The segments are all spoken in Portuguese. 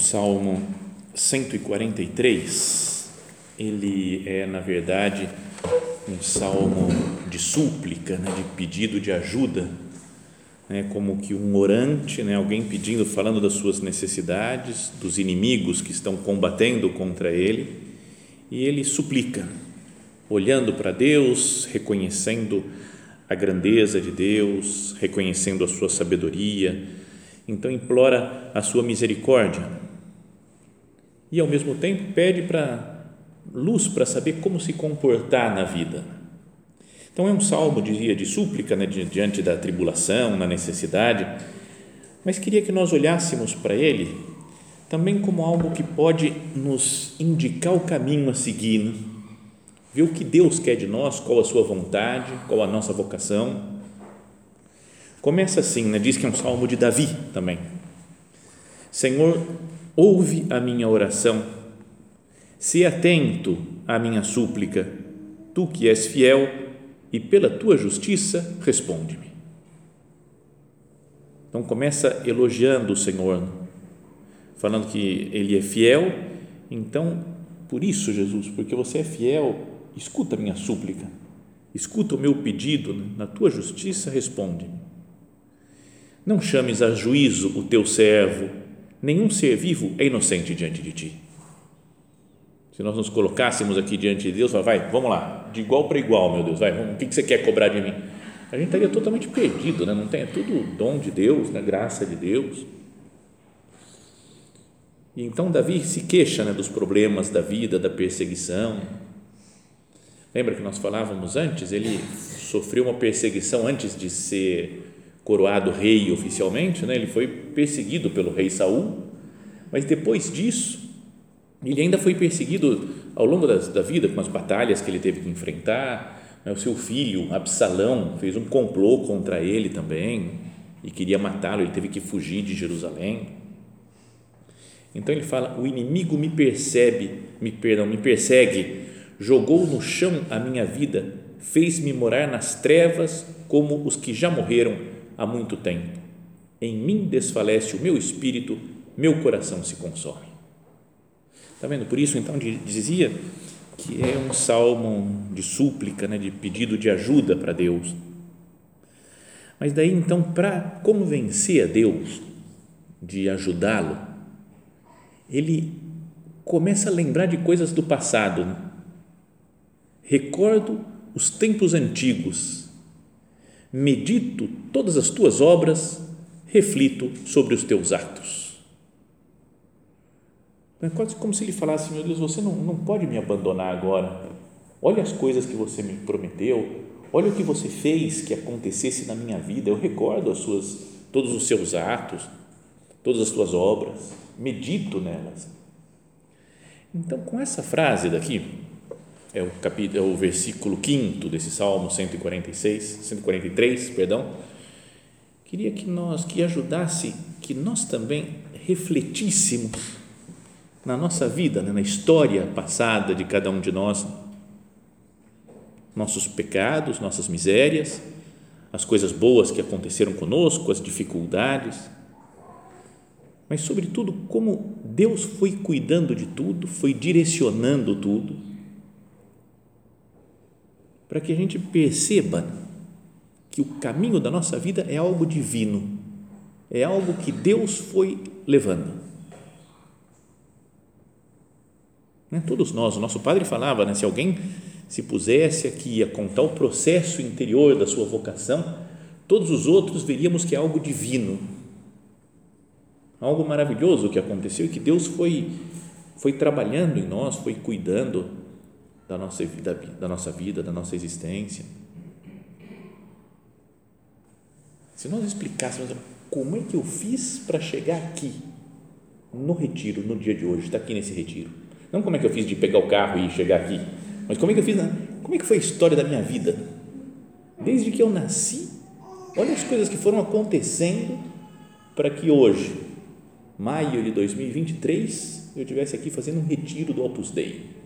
Salmo 143, ele é, na verdade, um salmo de súplica, né, de pedido de ajuda, né, como que um orante, né, alguém pedindo, falando das suas necessidades, dos inimigos que estão combatendo contra ele, e ele suplica, olhando para Deus, reconhecendo a grandeza de Deus, reconhecendo a sua sabedoria, então implora a sua misericórdia e ao mesmo tempo pede para luz para saber como se comportar na vida. Então é um salmo de de súplica né, diante da tribulação, na necessidade, mas queria que nós olhássemos para ele também como algo que pode nos indicar o caminho a seguir, né? ver o que Deus quer de nós, qual a sua vontade, qual a nossa vocação. Começa assim, né? diz que é um salmo de Davi também. Senhor, ouve a minha oração, se atento à minha súplica, tu que és fiel e pela tua justiça responde-me. Então começa elogiando o Senhor, falando que ele é fiel, então por isso, Jesus, porque você é fiel, escuta a minha súplica, escuta o meu pedido, na tua justiça responde-me. Não chames a juízo o teu servo, nenhum ser vivo é inocente diante de ti. Se nós nos colocássemos aqui diante de Deus, vai, vamos lá, de igual para igual, meu Deus, vai, vamos, o que você quer cobrar de mim? A gente estaria totalmente perdido, né? não tem, é tudo dom de Deus, né? graça de Deus. E então Davi se queixa né, dos problemas da vida, da perseguição. Lembra que nós falávamos antes? Ele sofreu uma perseguição antes de ser coroado rei oficialmente, né? ele foi perseguido pelo rei Saul, mas depois disso, ele ainda foi perseguido ao longo da, da vida com as batalhas que ele teve que enfrentar. Né? O seu filho, Absalão, fez um complô contra ele também e queria matá-lo, ele teve que fugir de Jerusalém. Então ele fala: o inimigo me percebe, me perdão, me persegue, jogou no chão a minha vida, fez-me morar nas trevas como os que já morreram há muito tempo. Em mim desfalece o meu espírito, meu coração se consome. Está vendo? Por isso, então, dizia que é um salmo de súplica, né, de pedido de ajuda para Deus. Mas daí, então, para convencer a Deus de ajudá-lo, ele começa a lembrar de coisas do passado. Né? Recordo os tempos antigos medito todas as tuas obras, reflito sobre os teus atos. É quase como se ele falasse: Meu Deus, você não, não pode me abandonar agora. Olha as coisas que você me prometeu, olha o que você fez que acontecesse na minha vida. Eu recordo as suas, todos os seus atos, todas as tuas obras, medito nelas. Então, com essa frase daqui, é o capítulo, é o versículo 5 desse Salmo 146, 143, perdão. Queria que nós que ajudasse que nós também refletíssemos na nossa vida, né, na história passada de cada um de nós, nossos pecados, nossas misérias, as coisas boas que aconteceram conosco, as dificuldades, mas sobretudo como Deus foi cuidando de tudo, foi direcionando tudo para que a gente perceba que o caminho da nossa vida é algo divino, é algo que Deus foi levando. Né? Todos nós, o nosso padre falava, né? se alguém se pusesse aqui a contar o processo interior da sua vocação, todos os outros veríamos que é algo divino, algo maravilhoso que aconteceu e que Deus foi, foi trabalhando em nós, foi cuidando da nossa vida, da nossa vida, da nossa existência. Se nós explicássemos como é que eu fiz para chegar aqui, no retiro, no dia de hoje, está aqui nesse retiro. Não como é que eu fiz de pegar o carro e chegar aqui, mas como é que eu fiz, como é que foi a história da minha vida? Desde que eu nasci, olha as coisas que foram acontecendo para que hoje, maio de 2023, eu estivesse aqui fazendo um retiro do Opus Dei.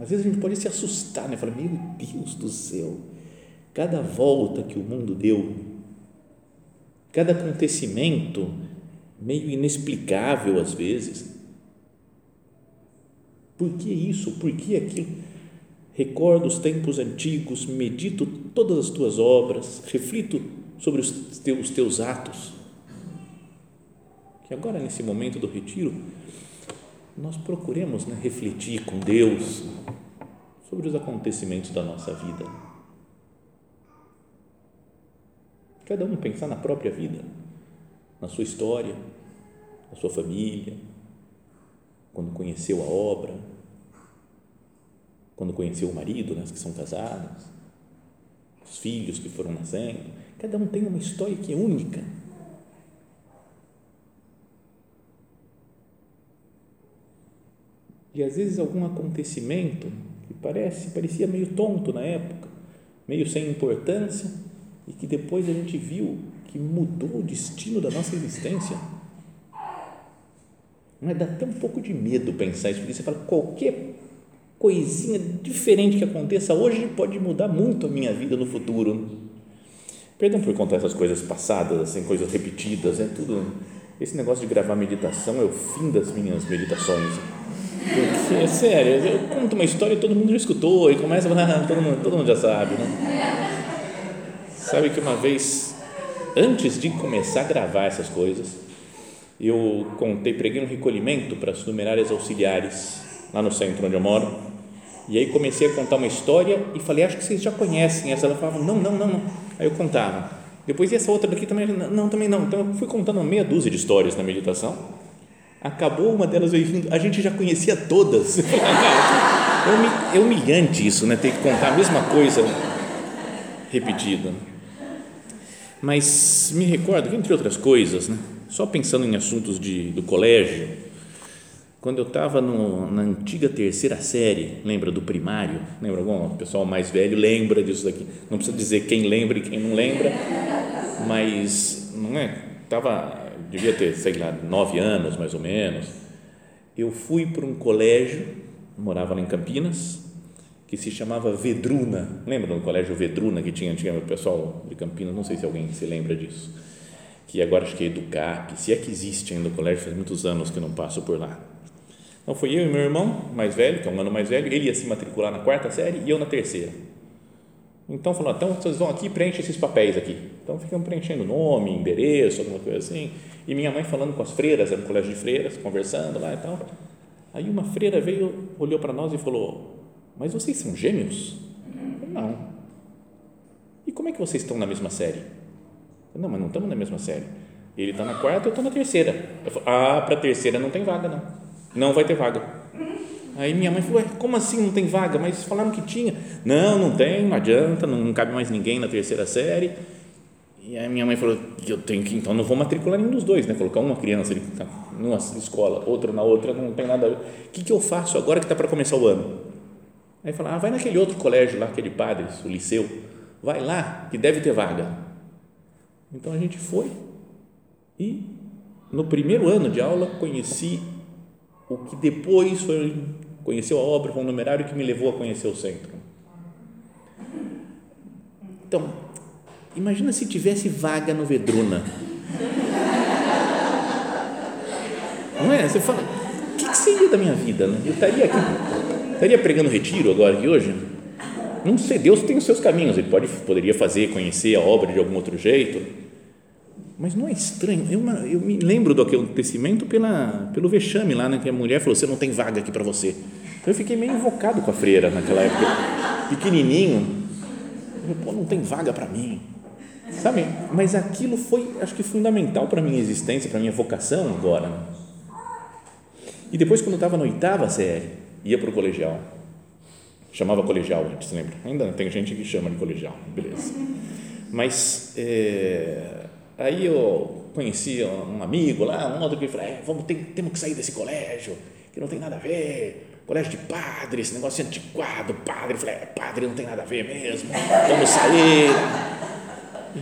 Às vezes a gente pode se assustar, né? Falar, meu Deus do céu, cada volta que o mundo deu, cada acontecimento meio inexplicável às vezes. Por que isso? Por que aquilo? Recordo os tempos antigos, medito todas as tuas obras, reflito sobre os teus, os teus atos. Que agora, nesse momento do retiro, nós procuremos né, refletir com Deus sobre os acontecimentos da nossa vida. Cada um pensar na própria vida, na sua história, na sua família, quando conheceu a obra, quando conheceu o marido, né, que são casados, os filhos que foram nascendo. Cada um tem uma história que é única E às vezes algum acontecimento que parece, parecia meio tonto na época, meio sem importância, e que depois a gente viu que mudou o destino da nossa existência. É? Dá até um pouco de medo pensar isso, porque você fala, qualquer coisinha diferente que aconteça hoje pode mudar muito a minha vida no futuro. Perdão por contar essas coisas passadas, assim, coisas repetidas, é tudo. Esse negócio de gravar meditação é o fim das minhas meditações é sério, eu conto uma história e todo mundo já escutou e começa a falar, ah, todo mundo, todo mundo já sabe, né? Sabe que uma vez, antes de começar a gravar essas coisas, eu contei, preguei um recolhimento para as numerárias auxiliares lá no centro onde eu moro. E aí comecei a contar uma história e falei, acho que vocês já conhecem essa. Ela falava, não, não, não, não. Aí eu contava. Depois, e essa outra daqui também? Não, também não. Então, eu fui contando meia dúzia de histórias na meditação Acabou uma delas vindo, a gente já conhecia todas. É, é humilhante isso, né? Ter que contar a mesma coisa repetida. Mas me recordo que, entre outras coisas, né? só pensando em assuntos de, do colégio, quando eu estava na antiga terceira série, lembra do primário? Lembra algum? O pessoal mais velho lembra disso daqui. Não precisa dizer quem lembra e quem não lembra, mas não é? Estava devia ter, sei lá, nove anos mais ou menos, eu fui para um colégio, morava lá em Campinas, que se chamava Vedruna. Lembra do colégio Vedruna que tinha antigamente o pessoal de Campinas? Não sei se alguém se lembra disso. Que agora acho que é Educap, se é que existe ainda o colégio, faz muitos anos que não passo por lá. Então foi eu e meu irmão mais velho, que é um ano mais velho, ele ia se matricular na quarta série e eu na terceira. Então falou, então vocês vão aqui preenche esses papéis aqui. Então ficam preenchendo nome, endereço, alguma coisa assim. E minha mãe falando com as freiras, era um colégio de freiras, conversando lá e tal. Aí uma freira veio, olhou para nós e falou: Mas vocês são gêmeos? Não. E como é que vocês estão na mesma série? Não, mas não estamos na mesma série. Ele está na quarta, eu estou na terceira. Falei, ah, para a terceira não tem vaga, não. Não vai ter vaga. Aí minha mãe falou, como assim não tem vaga? Mas falaram que tinha. Não, não tem, não adianta, não cabe mais ninguém na terceira série. E aí minha mãe falou eu tenho que, então não vou matricular nenhum dos dois, né? Colocar uma criança ali numa escola, outra na outra, não tem nada a ver. O que, que eu faço agora que está para começar o ano? Aí fala, ah, vai naquele outro colégio lá, aquele padre, o liceu, vai lá, que deve ter vaga. Então a gente foi e no primeiro ano de aula conheci o que depois foi, conheceu a obra, foi um numerário que me levou a conhecer o centro. Então, Imagina se tivesse vaga no Vedruna. Não é? Você fala, o que, seria da minha vida? Né? Eu estaria aqui, estaria pregando retiro agora aqui hoje? Não sei, Deus tem os seus caminhos, Ele pode, poderia fazer, conhecer a obra de algum outro jeito, mas não é estranho. Eu, eu me lembro do acontecimento pela, pelo vexame lá, né, que a mulher falou: você não tem vaga aqui para você. Então eu fiquei meio invocado com a freira naquela época, pequenininho. Eu, Pô, não tem vaga para mim. Sabe? Mas aquilo foi, acho que fundamental para a minha existência, para a minha vocação agora. Né? E depois, quando eu estava na oitava série, ia para o colegial. Chamava colegial antes, lembra? Ainda tem gente que chama de colegial, beleza. Mas é, aí eu conheci um amigo lá, um outro que falou: é, vamos, tem, temos que sair desse colégio, que não tem nada a ver. Colégio de padre, esse negócio antiquado, padre. Eu falei: é, padre não tem nada a ver mesmo, vamos sair.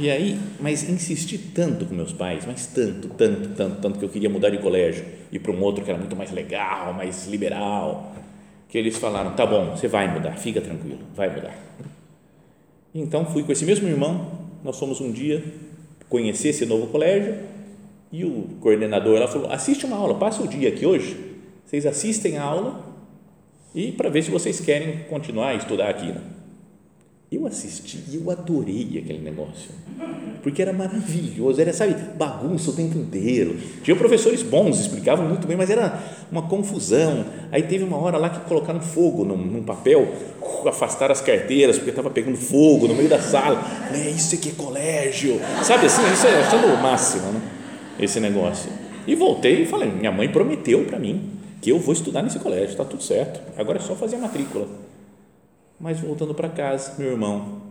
E aí, mas insisti tanto com meus pais, mas tanto, tanto, tanto, tanto que eu queria mudar de colégio, ir para um outro que era muito mais legal, mais liberal, que eles falaram: tá bom, você vai mudar, fica tranquilo, vai mudar. Então fui com esse mesmo irmão, nós fomos um dia conhecer esse novo colégio e o coordenador lá falou: assiste uma aula, passa o dia aqui hoje, vocês assistem a aula e para ver se vocês querem continuar a estudar aqui. Né? Eu assisti e eu adorei aquele negócio, porque era maravilhoso, era, sabe, bagunça o tempo inteiro. Tinha professores bons, explicavam muito bem, mas era uma confusão. Aí teve uma hora lá que colocaram fogo num, num papel, afastaram as carteiras, porque estava pegando fogo no meio da sala. É isso aqui é colégio, sabe assim, isso é achando o máximo, né? esse negócio. E voltei e falei: minha mãe prometeu para mim que eu vou estudar nesse colégio, está tudo certo, agora é só fazer a matrícula. Mas voltando para casa, meu irmão,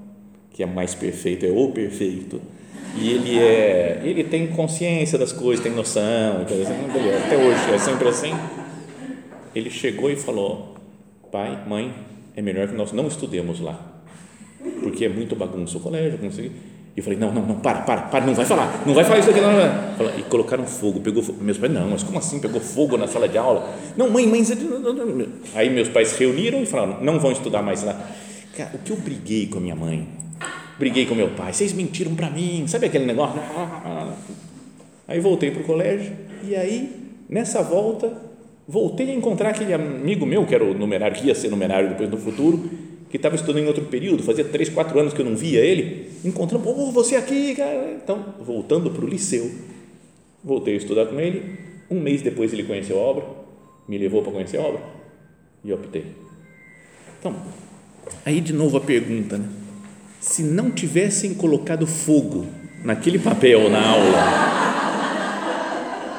que é mais perfeito, é o perfeito, e ele é, ele tem consciência das coisas, tem noção, até hoje é sempre assim. Ele chegou e falou: pai, mãe, é melhor que nós não estudemos lá, porque é muito bagunça o colégio. E eu falei, não, não, não, para, para, para, não vai falar, não vai falar isso aqui, não, não. E colocaram fogo, pegou fogo. Meus pais, não, mas como assim pegou fogo na sala de aula? Não, mãe, mãe, aí meus pais reuniram e falaram, não vão estudar mais lá. Cara, o que eu briguei com a minha mãe, briguei com meu pai, vocês mentiram para mim, sabe aquele negócio? Aí voltei para o colégio e aí, nessa volta, voltei a encontrar aquele amigo meu, que era o numerário, que ia ser numerário depois no futuro, que estava estudando em outro período, fazia três, quatro anos que eu não via ele, encontramos, oh, você aqui, cara. Então, voltando para o liceu, voltei a estudar com ele, um mês depois ele conheceu a obra, me levou para conhecer a obra, e optei. Então, aí de novo a pergunta, né? Se não tivessem colocado fogo naquele papel na aula,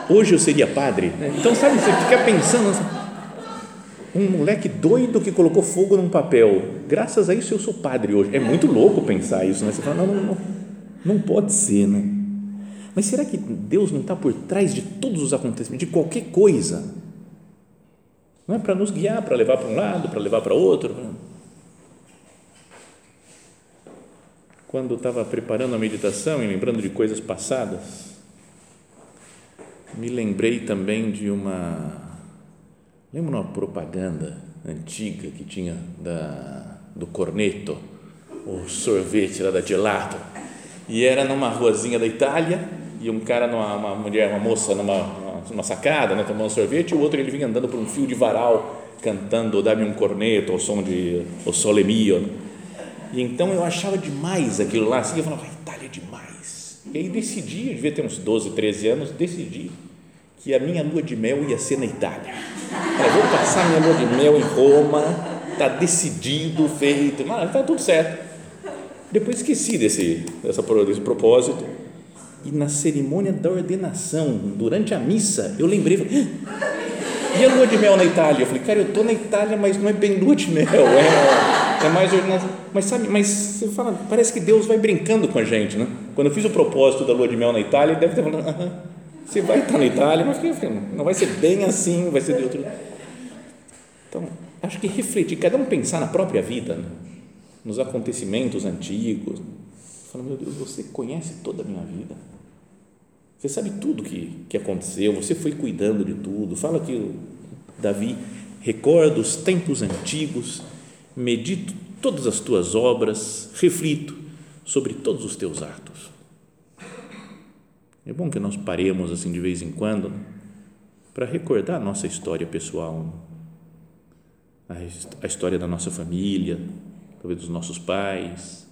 hoje eu seria padre? Então, sabe, você fica pensando um moleque doido que colocou fogo num papel. Graças a isso eu sou padre hoje. É muito louco pensar isso, né? Você fala, não, não, não, não pode ser, né? Mas será que Deus não está por trás de todos os acontecimentos, de qualquer coisa? Não é para nos guiar, para levar para um lado, para levar para outro? Quando estava preparando a meditação e lembrando de coisas passadas, me lembrei também de uma Lembra uma propaganda antiga que tinha da, do Corneto, o sorvete lá da Gelato? E era numa ruazinha da Itália e um cara, numa, uma mulher, uma moça numa, numa sacada, né, tomando sorvete, e o outro ele vinha andando por um fio de varal cantando Dá-me um corneto ao som de O Sole Mio. E então eu achava demais aquilo lá, assim, eu falava, Itália é demais. E aí decidi, eu devia ter uns 12, 13 anos, decidi que a minha lua de mel ia ser na Itália. Eu vou passar minha lua de mel em Roma, está decidido, feito, está tudo certo. Depois esqueci desse, dessa, desse propósito. E na cerimônia da ordenação, durante a missa, eu lembrei, e a lua de mel na Itália? Eu falei, cara, eu estou na Itália, mas não é bem lua de mel, é, é mais ordenação. Mas sabe, mas você fala, parece que Deus vai brincando com a gente, né? Quando eu fiz o propósito da lua de mel na Itália, ele deve ter falado, você vai estar na Itália, mas não vai ser bem assim, vai ser de outro. Então, acho que refletir, cada um pensar na própria vida, né? nos acontecimentos antigos. Fala, meu Deus, você conhece toda a minha vida. Você sabe tudo que, que aconteceu, você foi cuidando de tudo. Fala que Davi recorda os tempos antigos, medito todas as tuas obras, reflito sobre todos os teus atos. É bom que nós paremos assim de vez em quando para recordar a nossa história pessoal, a história da nossa família, talvez dos nossos pais,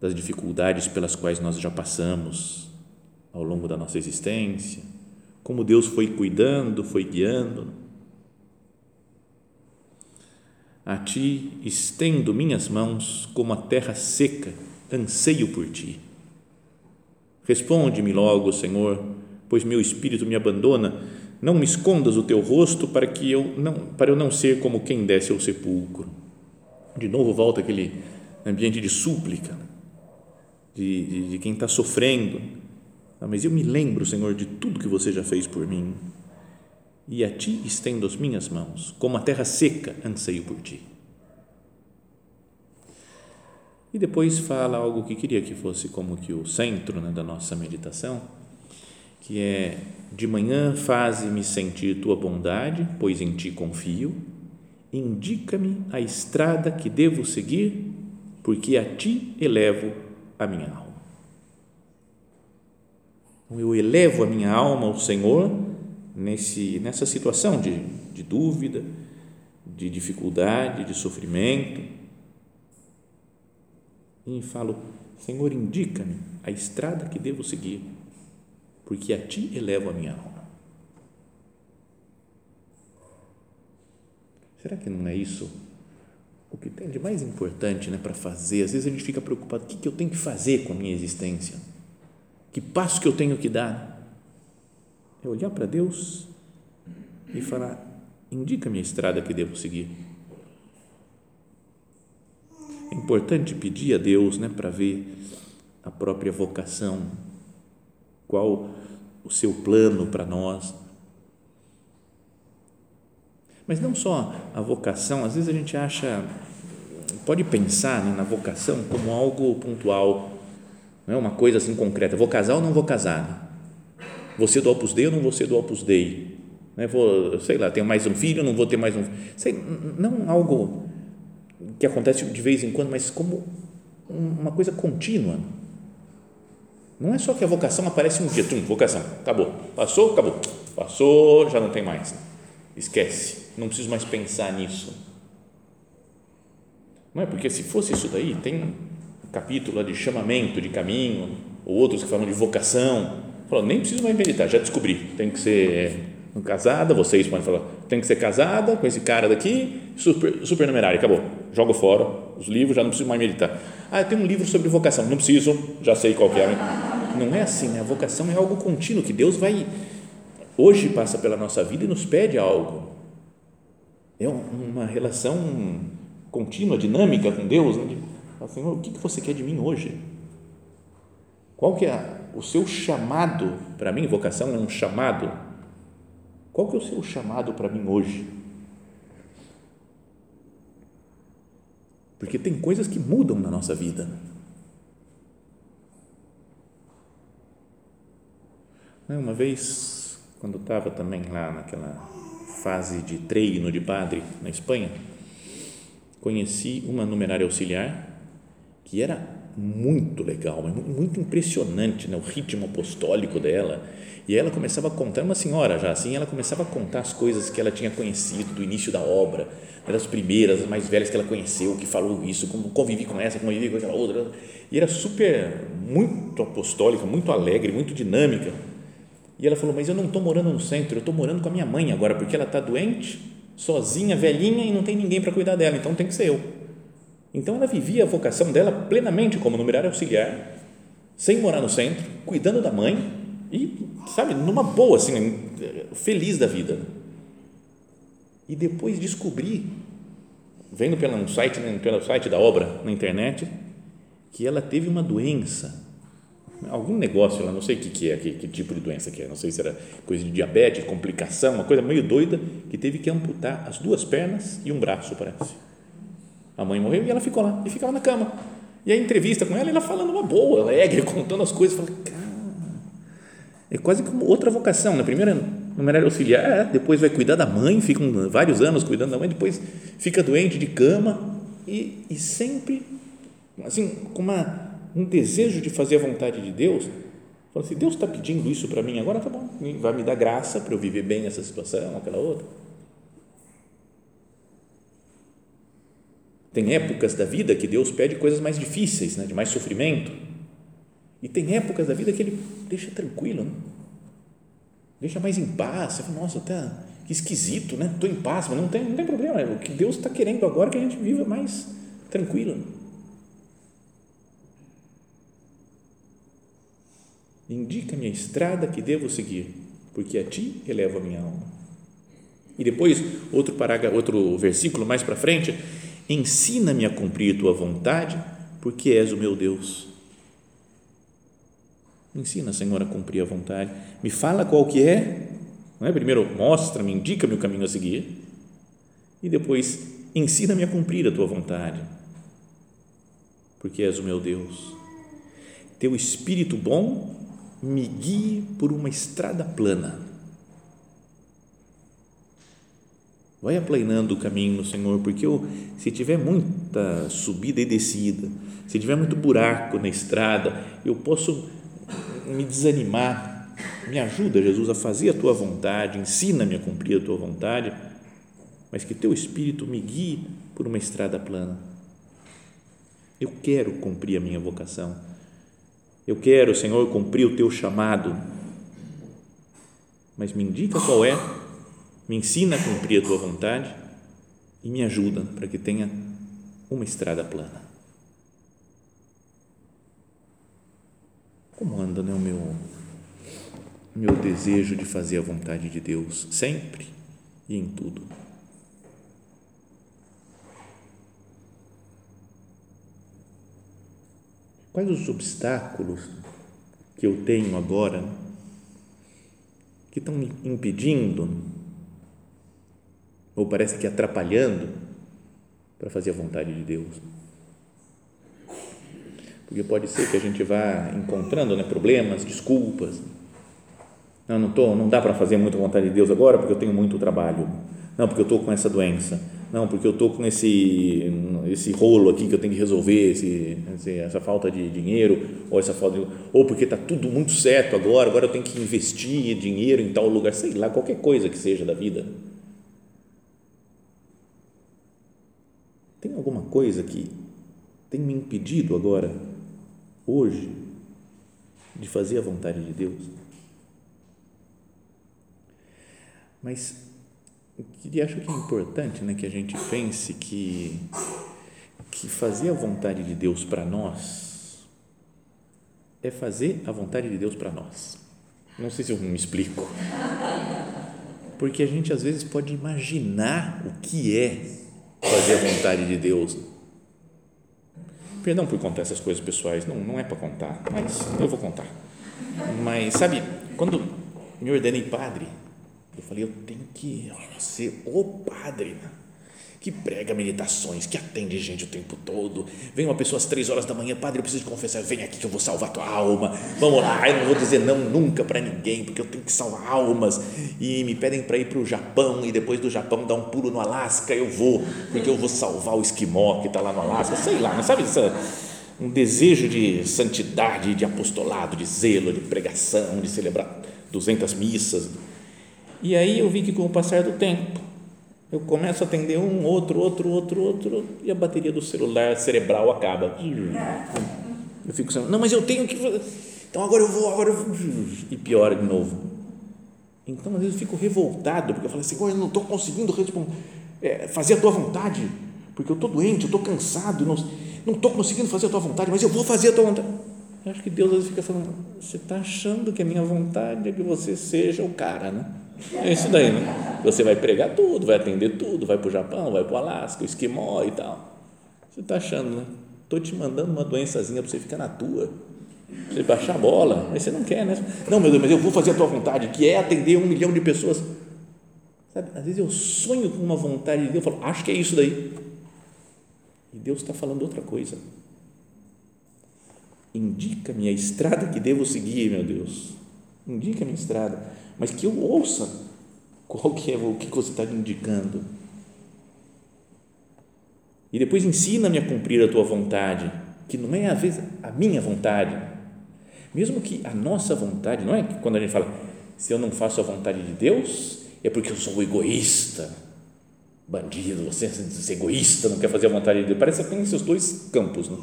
das dificuldades pelas quais nós já passamos, ao longo da nossa existência, como Deus foi cuidando, foi guiando. A ti estendo minhas mãos como a terra seca, anseio por ti. Responde-me logo, Senhor, pois meu espírito me abandona. Não me escondas o teu rosto para que eu não para eu não ser como quem desce ao sepulcro. De novo volta aquele ambiente de súplica, de, de, de quem está sofrendo. Ah, mas eu me lembro, Senhor, de tudo que você já fez por mim. E a ti estendo as minhas mãos, como a terra seca anseio por ti. E depois fala algo que queria que fosse como que o centro né, da nossa meditação, que é de manhã faze-me sentir tua bondade, pois em ti confio, indica-me a estrada que devo seguir, porque a ti elevo a minha alma. Então, eu elevo a minha alma ao Senhor nesse, nessa situação de, de dúvida, de dificuldade, de sofrimento, e falo: Senhor, indica-me a estrada que devo seguir, porque a ti elevo a minha alma. Será que não é isso o que tem de mais importante né, para fazer? Às vezes a gente fica preocupado: o que, que eu tenho que fazer com a minha existência? Que passo que eu tenho que dar? É olhar para Deus e falar: indica-me a estrada que devo seguir. É importante pedir a Deus né, para ver a própria vocação, qual o seu plano para nós. Mas não só a vocação, às vezes a gente acha, pode pensar né, na vocação como algo pontual, não é uma coisa assim concreta. Vou casar ou não vou casar? Ser do Opus Dei ou não ser do Opus Dei? Né, vou, sei lá, tenho mais um filho não vou ter mais um sei, Não algo que acontece de vez em quando, mas como uma coisa contínua. Não é só que a vocação aparece um dia, tum, vocação, acabou, passou, acabou, passou, já não tem mais, esquece, não preciso mais pensar nisso. Não é porque se fosse isso daí, tem um capítulo de chamamento de caminho, ou outros que falam de vocação, falam, nem preciso mais meditar, já descobri, tem que ser casada, vocês podem falar, tem que ser casada com esse cara daqui, super, supernumerário, acabou, jogo fora os livros, já não preciso mais meditar. Ah, tem um livro sobre vocação, não preciso, já sei qual é. Não é assim, né? a vocação é algo contínuo, que Deus vai, hoje passa pela nossa vida e nos pede algo. É uma relação contínua, dinâmica com Deus, né? Senhor, o que você quer de mim hoje? Qual que é o seu chamado para mim? Vocação é um chamado qual que é o seu chamado para mim hoje? Porque tem coisas que mudam na nossa vida. Né, uma vez, quando estava também lá naquela fase de treino de padre na Espanha, conheci uma numerária auxiliar que era muito legal, muito impressionante, né? o ritmo apostólico dela e ela começava a contar, uma senhora já assim, ela começava a contar as coisas que ela tinha conhecido do início da obra, das primeiras, as mais velhas que ela conheceu, que falou isso, como convivi com essa, convivi com aquela outra. E era super, muito apostólica, muito alegre, muito dinâmica. E ela falou: Mas eu não estou morando no centro, eu estou morando com a minha mãe agora, porque ela está doente, sozinha, velhinha e não tem ninguém para cuidar dela, então tem que ser eu. Então ela vivia a vocação dela plenamente como numerária auxiliar, sem morar no centro, cuidando da mãe e, sabe, numa boa, assim, feliz da vida. E depois descobri, vendo pelo site, né, pelo site da obra na internet, que ela teve uma doença, algum negócio lá, não sei o que, que é, que, que, tipo de doença que é, não sei se era coisa de diabetes, complicação, uma coisa meio doida, que teve que amputar as duas pernas e um braço, parece. A mãe morreu e ela ficou lá, e ficava na cama. E a entrevista com ela, ela falando uma boa, alegre, contando as coisas, falei, cara, é quase como outra vocação. Na né? primeira, numerário auxiliar, é, depois vai cuidar da mãe, fica vários anos cuidando da mãe, depois fica doente de cama e, e sempre, assim, com uma, um desejo de fazer a vontade de Deus. Fala assim: Deus está pedindo isso para mim agora, tá bom, vai me dar graça para eu viver bem essa situação, aquela outra. Tem épocas da vida que Deus pede coisas mais difíceis, né, de mais sofrimento E tem épocas da vida que ele deixa tranquilo, né? deixa mais em paz. Você fala, nossa, tá, que esquisito, né? Estou em paz, mas não tem, não tem problema. O que Deus está querendo agora é que a gente viva mais tranquilo. Indica-me a estrada que devo seguir, porque a ti elevo a minha alma. E depois, outro parágrafo, outro versículo mais para frente, ensina-me a cumprir tua vontade, porque és o meu Deus. ensina, Senhor, a cumprir a vontade. Me fala qual que é. Não é? Primeiro, mostra-me, indica-me o caminho a seguir. E depois, ensina-me a cumprir a tua vontade, porque és o meu Deus. Teu Espírito bom me guie por uma estrada plana. Vai aplanando o caminho, Senhor, porque eu, se tiver muita subida e descida, se tiver muito buraco na estrada, eu posso me desanimar. Me ajuda, Jesus, a fazer a tua vontade, ensina-me a cumprir a tua vontade, mas que teu Espírito me guie por uma estrada plana. Eu quero cumprir a minha vocação eu quero, Senhor, cumprir o teu chamado, mas me indica qual é, me ensina a cumprir a tua vontade e me ajuda para que tenha uma estrada plana. Como anda né, o meu, meu desejo de fazer a vontade de Deus sempre e em tudo? Quais os obstáculos que eu tenho agora que estão me impedindo ou parece que atrapalhando para fazer a vontade de Deus? Porque pode ser que a gente vá encontrando né, problemas, desculpas. Não, não, tô, não dá para fazer muito a vontade de Deus agora porque eu tenho muito trabalho. Não, porque eu estou com essa doença não, porque eu estou com esse, esse rolo aqui que eu tenho que resolver, esse, essa falta de dinheiro, ou essa falta de, ou porque está tudo muito certo agora, agora eu tenho que investir dinheiro em tal lugar, sei lá, qualquer coisa que seja da vida. Tem alguma coisa que tem me impedido agora, hoje, de fazer a vontade de Deus? Mas e acho que é importante né, que a gente pense que, que fazer a vontade de Deus para nós é fazer a vontade de Deus para nós. Não sei se eu me explico. Porque a gente às vezes pode imaginar o que é fazer a vontade de Deus. Perdão por contar essas coisas pessoais, não, não é para contar, mas eu vou contar. Mas sabe, quando me ordenei padre, eu falei, eu tenho que ser o padre né? Que prega meditações, que atende gente o tempo todo. Vem uma pessoa às três horas da manhã, padre, eu preciso te confessar, vem aqui que eu vou salvar tua alma. Vamos lá, eu não vou dizer não nunca para ninguém, porque eu tenho que salvar almas. E me pedem para ir para o Japão e depois do Japão dar um pulo no Alasca, eu vou, porque eu vou salvar o esquimó que está lá no Alasca, sei lá, não sabe essa um desejo de santidade, de apostolado, de zelo, de pregação, de celebrar 200 missas e aí eu vi que com o passar do tempo, eu começo a atender um, outro, outro, outro, outro, e a bateria do celular cerebral acaba. Eu fico assim, não, mas eu tenho que. Então agora eu vou, agora eu vou. E piora de novo. Então, às vezes, eu fico revoltado, porque eu falo assim, eu não estou conseguindo é, fazer a tua vontade, porque eu estou doente, eu estou cansado, não estou conseguindo fazer a tua vontade, mas eu vou fazer a tua vontade. Eu acho que Deus às vezes fica falando, você está achando que a minha vontade é que você seja o cara, né? É isso daí, né? Você vai pregar tudo, vai atender tudo, vai para o Japão, vai para o Alasca, o esquimó e tal. Você está achando, né? Estou te mandando uma doençazinha para você ficar na tua, você baixar a bola, mas você não quer, né? Não, meu Deus, mas eu vou fazer a tua vontade, que é atender um milhão de pessoas. Sabe, às vezes eu sonho com uma vontade de Deus, eu falo, acho que é isso daí. E Deus está falando outra coisa. Indica-me a estrada que devo seguir, meu Deus. Indica-me a estrada mas que eu ouça qual que é o que você está indicando. E depois ensina-me a cumprir a tua vontade, que não é às vezes a minha vontade. Mesmo que a nossa vontade, não é que quando a gente fala, se eu não faço a vontade de Deus, é porque eu sou egoísta, bandido, você é egoísta, não quer fazer a vontade de Deus. Parece que tem esses dois campos, não?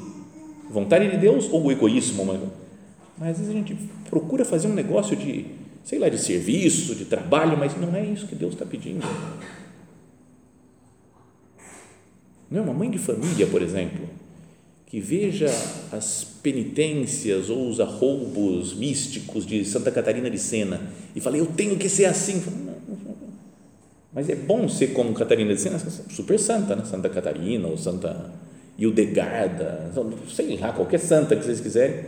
Vontade de Deus ou egoísmo, mano? Mas às vezes a gente procura fazer um negócio de, sei lá, de serviço, de trabalho, mas não é isso que Deus está pedindo. Não é uma mãe de família, por exemplo, que veja as penitências ou os arroubos místicos de Santa Catarina de Sena e fala, eu tenho que ser assim. Mas é bom ser como Catarina de Sena, super santa, né? Santa Catarina ou Santa Hildegarda, sei lá, qualquer santa que vocês quiserem,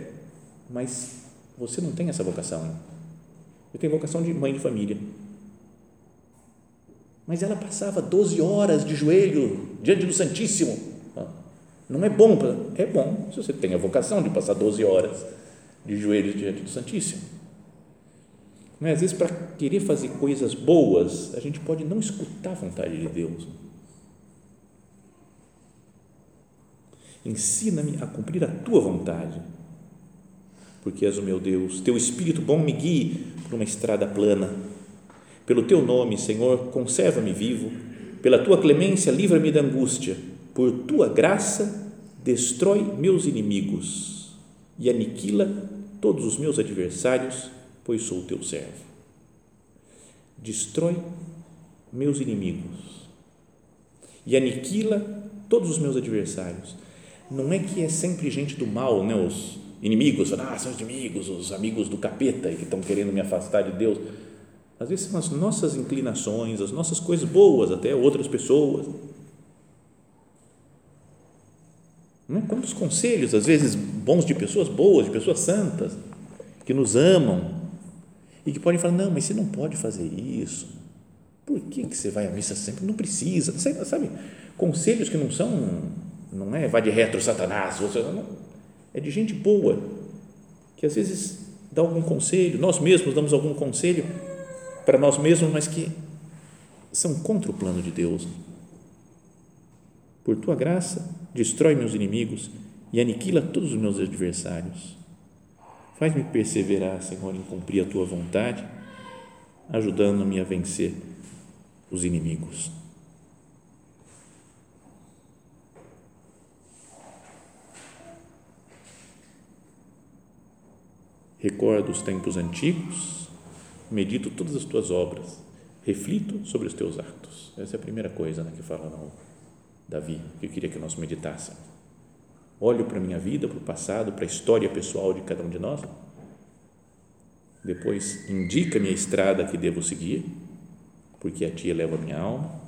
mas você não tem essa vocação. Eu tenho vocação de mãe de família. Mas ela passava 12 horas de joelho diante do Santíssimo. Não é bom, é bom se você tem a vocação de passar 12 horas de joelhos diante do Santíssimo. Mas, às vezes, para querer fazer coisas boas, a gente pode não escutar a vontade de Deus. Ensina-me a cumprir a tua vontade, porque és o meu Deus. Teu Espírito bom me guie por uma estrada plana. Pelo teu nome, Senhor, conserva-me vivo. Pela tua clemência, livra-me da angústia. Por tua graça, destrói meus inimigos e aniquila todos os meus adversários, pois sou teu servo. Destrói meus inimigos e aniquila todos os meus adversários não é que é sempre gente do mal, né? os inimigos, ah, são os inimigos, os amigos do capeta que estão querendo me afastar de Deus. Às vezes são as nossas inclinações, as nossas coisas boas, até outras pessoas. Não é? Quantos conselhos, às vezes, bons de pessoas boas, de pessoas santas, que nos amam e que podem falar: não, mas você não pode fazer isso. Por que, que você vai à missa sempre? Não precisa. Sabe? Conselhos que não são não é vai de retro Satanás, você, não, é de gente boa, que às vezes dá algum conselho, nós mesmos damos algum conselho para nós mesmos, mas que são contra o plano de Deus. Por tua graça, destrói meus inimigos e aniquila todos os meus adversários. Faz-me perseverar, Senhor, em cumprir a tua vontade, ajudando-me a vencer os inimigos. Recordo os tempos antigos, medito todas as tuas obras, reflito sobre os teus atos. Essa é a primeira coisa né, que fala no Davi, que eu queria que nós meditássemos. Olho para a minha vida, para o passado, para a história pessoal de cada um de nós. Depois, indica-me a estrada que devo seguir, porque a ti eleva a minha alma.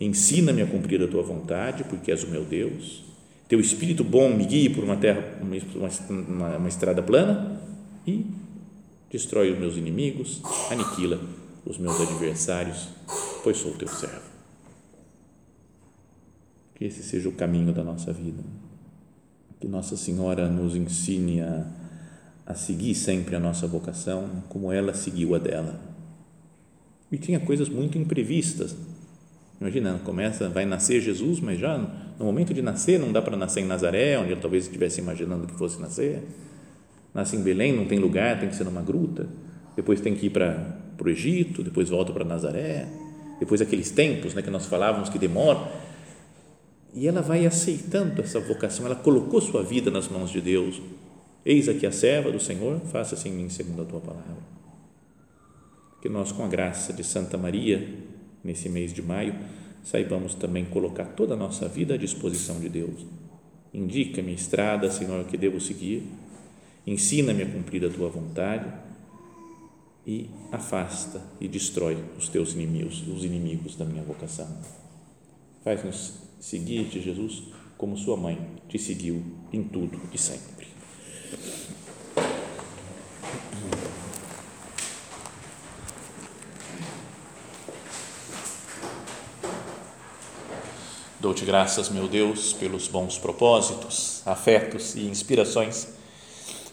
Ensina-me a cumprir a tua vontade, porque és o meu Deus. Teu espírito bom me guie por uma terra, uma, uma, uma estrada plana e destrói os meus inimigos, aniquila os meus adversários, pois sou teu servo. Que esse seja o caminho da nossa vida. Que Nossa Senhora nos ensine a, a seguir sempre a nossa vocação, como ela seguiu a dela. E tinha coisas muito imprevistas. Imagina, começa, vai nascer Jesus, mas já no momento de nascer, não dá para nascer em Nazaré, onde talvez estivesse imaginando que fosse nascer nasce em Belém, não tem lugar, tem que ser numa gruta, depois tem que ir para, o Egito, depois volta para Nazaré, depois aqueles tempos né, que nós falávamos que demoram, e ela vai aceitando essa vocação, ela colocou sua vida nas mãos de Deus, eis aqui a serva do Senhor, faça-se em mim segundo a tua palavra. Que nós, com a graça de Santa Maria, nesse mês de maio, saibamos também colocar toda a nossa vida à disposição de Deus. Indica-me a estrada, Senhor, que devo seguir ensina-me a cumprir a tua vontade e afasta e destrói os teus inimigos, os inimigos da minha vocação. Faz-nos seguir-te, Jesus, como sua mãe te seguiu em tudo e sempre. Dou-te graças, meu Deus, pelos bons propósitos, afetos e inspirações